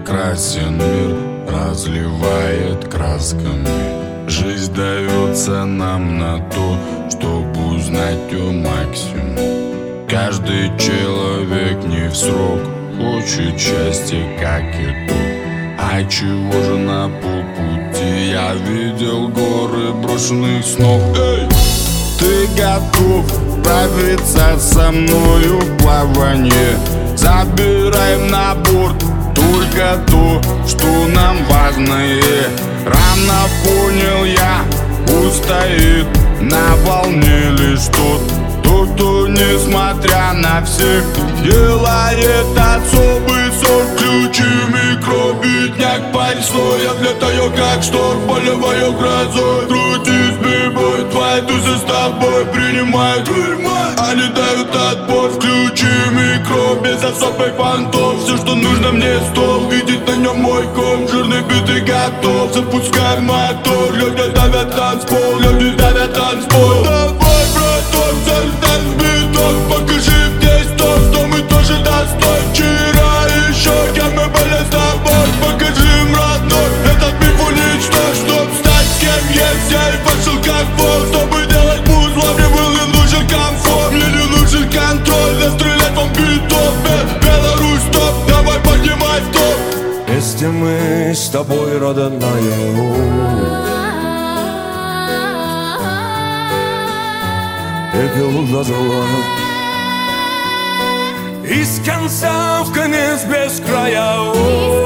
прекрасен мир Разливает красками. Жизнь дается нам на то, чтобы узнать ее максимум Каждый человек не в срок Хочет счастья, как и то. А чего же на полпути? Я видел горы брошенных снов. Эй! Ты готов отправиться со мною в плавание Забираем на борт только то, что нам важное. Рано понял я, устоит на волне лишь тот Тот, кто несмотря на всех делает особый сон. Ключи микробитняк, парень свой Отлетаю как шторм, полевою грозой. Крутись, бибой, твои тузы с тобой принимают Они дают отпор, включи микро Без особых понтов, все, что нужно мне стол Видеть на нем мой ком, жирный битый готов. Запускай мотор, люди давят танцпол Люди давят танцпол Вместе мы с тобой родная Пепел до зла Из конца в конец без края